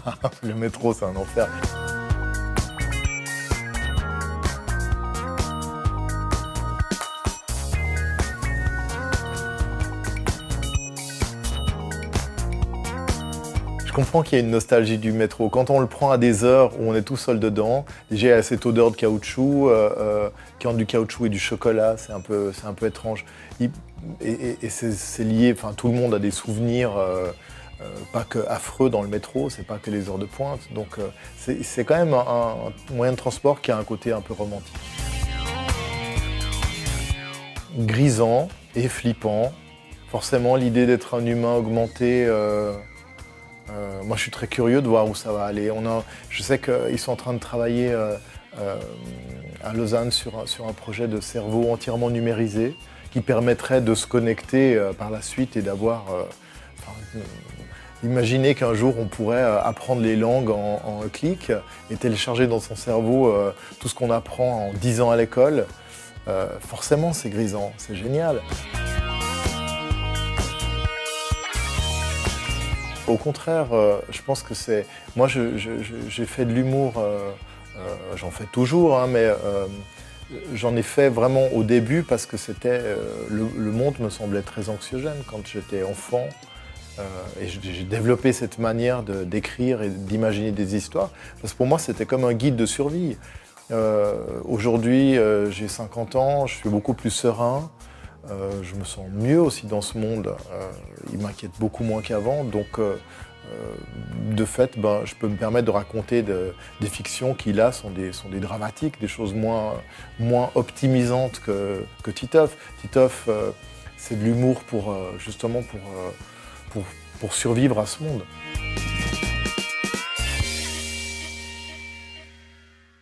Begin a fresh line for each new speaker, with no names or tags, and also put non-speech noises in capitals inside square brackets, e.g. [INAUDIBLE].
[LAUGHS] le métro, c'est un enfer. Je comprends qu'il y a une nostalgie du métro. Quand on le prend à des heures où on est tout seul dedans, j'ai cette odeur de caoutchouc, euh, euh, qui entre du caoutchouc et du chocolat, c'est un peu, étrange. et, c'est lié, tout le monde a des souvenirs, euh, pas que affreux dans le métro, c'est pas que les heures de pointe. Donc c'est quand même un, moyen de transport qui a un côté un peu romantique. Grisant et flippant. Forcément, l'idée d'être un humain augmenté. Euh, moi, je suis très curieux de voir où ça va aller. Je sais qu'ils sont en train de travailler euh, euh, à Lausanne sur, un projet de cerveau entièrement numérisé qui permettrait de se connecter par la suite et d'avoir. Imaginez qu'un jour on pourrait apprendre les langues en, en, clic et télécharger dans son cerveau tout ce qu'on apprend en 10 ans à l'école. forcément, c'est grisant, c'est génial. Au contraire, euh, je pense que c'est. Moi, j'ai fait de l'humour, euh, euh, j'en fais toujours, hein, mais j'en ai fait vraiment au début parce que c'était. Le, monde me semblait très anxiogène quand j'étais enfant. Et j'ai développé cette manière d'écrire et d'imaginer des histoires. Parce que pour moi, c'était comme un guide de survie. Aujourd'hui, j'ai 50 ans, je suis beaucoup plus serein. Euh, je me sens mieux aussi dans ce monde. Euh, il m'inquiète beaucoup moins qu'avant. Donc, euh, de fait, ben, je peux me permettre de raconter des fictions qui, là, sont des, sont des dramatiques, des choses moins, moins optimisantes que, que Titeuf. Titeuf, c'est de l'humour pour, justement pour, pour, survivre à ce monde.